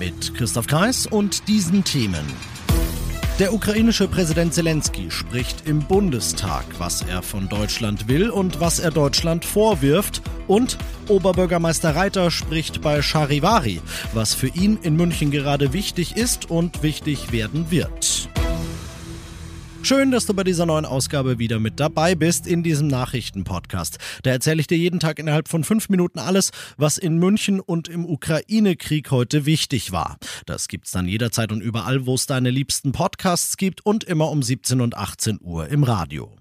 Mit Christoph Kreis und diesen Themen. Der ukrainische Präsident Zelensky spricht im Bundestag, was er von Deutschland will und was er Deutschland vorwirft. Und Oberbürgermeister Reiter spricht bei Charivari, was für ihn in München gerade wichtig ist und wichtig werden wird. Schön, dass du bei dieser neuen Ausgabe wieder mit dabei bist in diesem Nachrichtenpodcast. Da erzähle ich dir jeden Tag innerhalb von fünf Minuten alles, was in München und im Ukraine-Krieg heute wichtig war. Das gibt's dann jederzeit und überall, wo es deine liebsten Podcasts gibt und immer um 17 und 18 Uhr im Radio.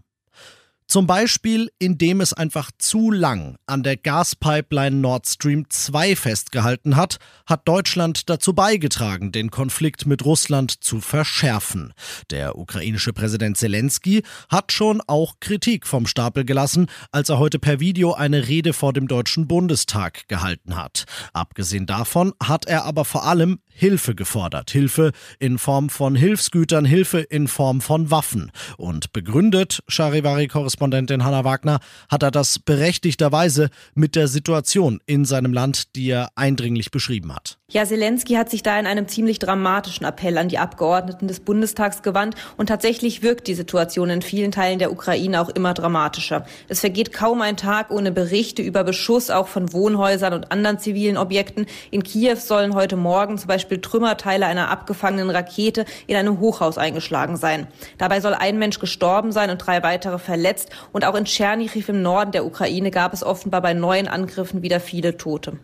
Zum Beispiel, indem es einfach zu lang an der Gaspipeline Nord Stream 2 festgehalten hat, hat Deutschland dazu beigetragen, den Konflikt mit Russland zu verschärfen. Der ukrainische Präsident Zelensky hat schon auch Kritik vom Stapel gelassen, als er heute per Video eine Rede vor dem Deutschen Bundestag gehalten hat. Abgesehen davon hat er aber vor allem Hilfe gefordert. Hilfe in Form von Hilfsgütern, Hilfe in Form von Waffen. Und begründet, Charivari-Korrespondent Korrespondentin Hanna Wagner hat er das berechtigterweise mit der Situation in seinem Land, die er eindringlich beschrieben hat. Ja, Zelensky hat sich da in einem ziemlich dramatischen Appell an die Abgeordneten des Bundestags gewandt und tatsächlich wirkt die Situation in vielen Teilen der Ukraine auch immer dramatischer. Es vergeht kaum ein Tag ohne Berichte über Beschuss auch von Wohnhäusern und anderen zivilen Objekten. In Kiew sollen heute Morgen zum Beispiel Trümmerteile einer abgefangenen Rakete in einem Hochhaus eingeschlagen sein. Dabei soll ein Mensch gestorben sein und drei weitere verletzt. Und auch in Tschernichiv im Norden der Ukraine gab es offenbar bei neuen Angriffen wieder viele Tote.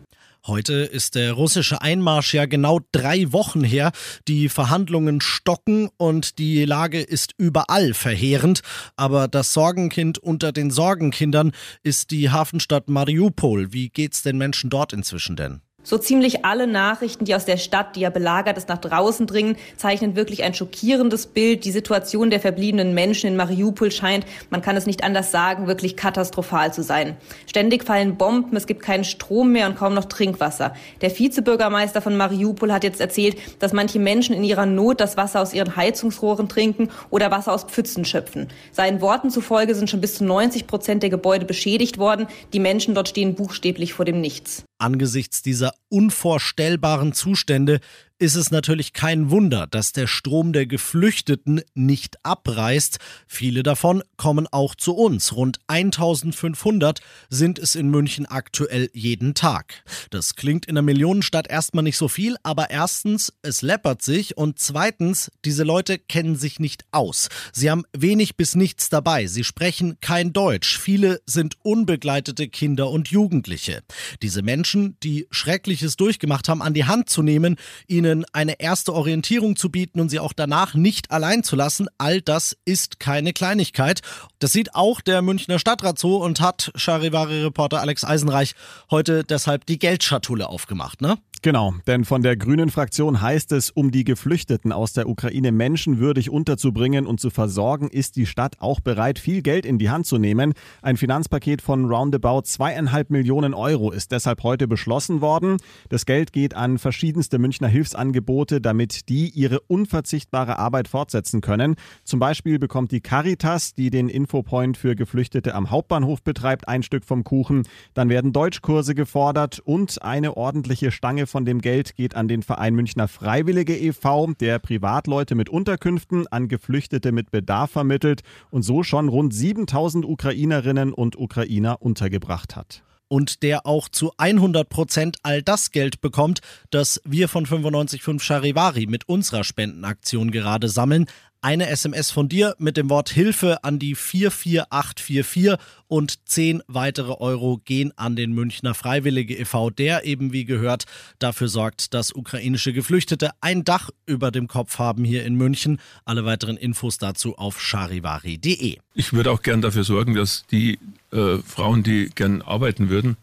Heute ist der russische Einmarsch ja genau drei Wochen her. Die Verhandlungen stocken und die Lage ist überall verheerend. Aber das Sorgenkind unter den Sorgenkindern ist die Hafenstadt Mariupol. Wie geht's den Menschen dort inzwischen denn? So ziemlich alle Nachrichten, die aus der Stadt, die ja belagert ist, nach draußen dringen, zeichnen wirklich ein schockierendes Bild. Die Situation der verbliebenen Menschen in Mariupol scheint, man kann es nicht anders sagen, wirklich katastrophal zu sein. Ständig fallen Bomben, es gibt keinen Strom mehr und kaum noch Trinkwasser. Der Vizebürgermeister von Mariupol hat jetzt erzählt, dass manche Menschen in ihrer Not das Wasser aus ihren Heizungsrohren trinken oder Wasser aus Pfützen schöpfen. Seinen Worten zufolge sind schon bis zu 90 Prozent der Gebäude beschädigt worden. Die Menschen dort stehen buchstäblich vor dem Nichts. Angesichts dieser unvorstellbaren Zustände ist es natürlich kein Wunder, dass der Strom der Geflüchteten nicht abreißt. Viele davon kommen auch zu uns. Rund 1500 sind es in München aktuell jeden Tag. Das klingt in einer Millionenstadt erstmal nicht so viel, aber erstens, es läppert sich und zweitens, diese Leute kennen sich nicht aus. Sie haben wenig bis nichts dabei. Sie sprechen kein Deutsch. Viele sind unbegleitete Kinder und Jugendliche. Diese Menschen, die Schreckliches durchgemacht haben, an die Hand zu nehmen, ihnen ihnen eine erste Orientierung zu bieten und sie auch danach nicht allein zu lassen, all das ist keine Kleinigkeit. Das sieht auch der Münchner Stadtrat so und hat Charivari-Reporter Alex Eisenreich heute deshalb die Geldschatulle aufgemacht, ne? Genau, denn von der Grünen Fraktion heißt es, um die Geflüchteten aus der Ukraine menschenwürdig unterzubringen und zu versorgen, ist die Stadt auch bereit, viel Geld in die Hand zu nehmen. Ein Finanzpaket von roundabout zweieinhalb Millionen Euro ist deshalb heute beschlossen worden. Das Geld geht an verschiedenste Münchner Hilfsangebote, damit die ihre unverzichtbare Arbeit fortsetzen können. Zum Beispiel bekommt die Caritas, die den Infopoint für Geflüchtete am Hauptbahnhof betreibt, ein Stück vom Kuchen. Dann werden Deutschkurse gefordert und eine ordentliche Stange von dem Geld geht an den Verein Münchner Freiwillige e.V., der Privatleute mit Unterkünften an Geflüchtete mit Bedarf vermittelt und so schon rund 7000 Ukrainerinnen und Ukrainer untergebracht hat und der auch zu 100 Prozent all das Geld bekommt, das wir von 955 Charivari mit unserer Spendenaktion gerade sammeln eine SMS von dir mit dem Wort Hilfe an die 44844 und 10 weitere Euro gehen an den Münchner Freiwillige e.V., der eben wie gehört dafür sorgt, dass ukrainische Geflüchtete ein Dach über dem Kopf haben hier in München. Alle weiteren Infos dazu auf charivari.de. Ich würde auch gern dafür sorgen, dass die äh, Frauen, die gern arbeiten würden,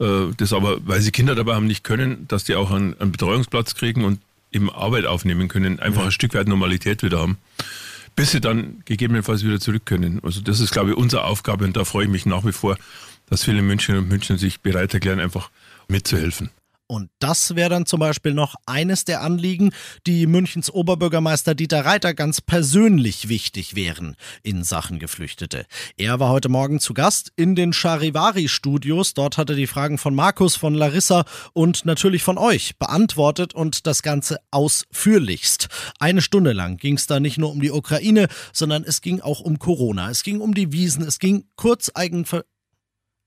äh, das aber, weil sie Kinder dabei haben, nicht können, dass die auch einen, einen Betreuungsplatz kriegen und eben Arbeit aufnehmen können, einfach ein Stück weit Normalität wieder haben, bis sie dann gegebenenfalls wieder zurück können. Also das ist, glaube ich, unsere Aufgabe und da freue ich mich nach wie vor, dass viele München und München sich bereit erklären, einfach mitzuhelfen. Und das wäre dann zum Beispiel noch eines der Anliegen, die Münchens Oberbürgermeister Dieter Reiter ganz persönlich wichtig wären in Sachen Geflüchtete. Er war heute Morgen zu Gast in den Charivari-Studios. Dort hat er die Fragen von Markus, von Larissa und natürlich von euch beantwortet und das Ganze ausführlichst. Eine Stunde lang ging es da nicht nur um die Ukraine, sondern es ging auch um Corona. Es ging um die Wiesen, es ging kurz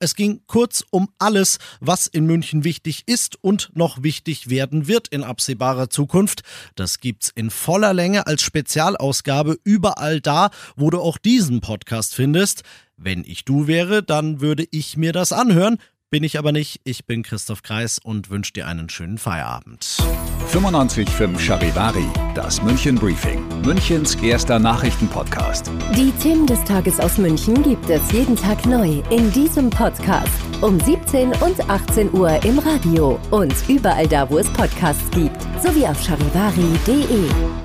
es ging kurz um alles, was in München wichtig ist und noch wichtig werden wird in absehbarer Zukunft. Das gibt's in voller Länge als Spezialausgabe überall da, wo du auch diesen Podcast findest. Wenn ich du wäre, dann würde ich mir das anhören. Bin ich aber nicht. Ich bin Christoph Kreis und wünsche dir einen schönen Feierabend. 95.5 Charivari, das München Briefing, Münchens erster Nachrichtenpodcast. Die Themen des Tages aus München gibt es jeden Tag neu in diesem Podcast. Um 17 und 18 Uhr im Radio und überall da, wo es Podcasts gibt. Sowie auf charivari.de.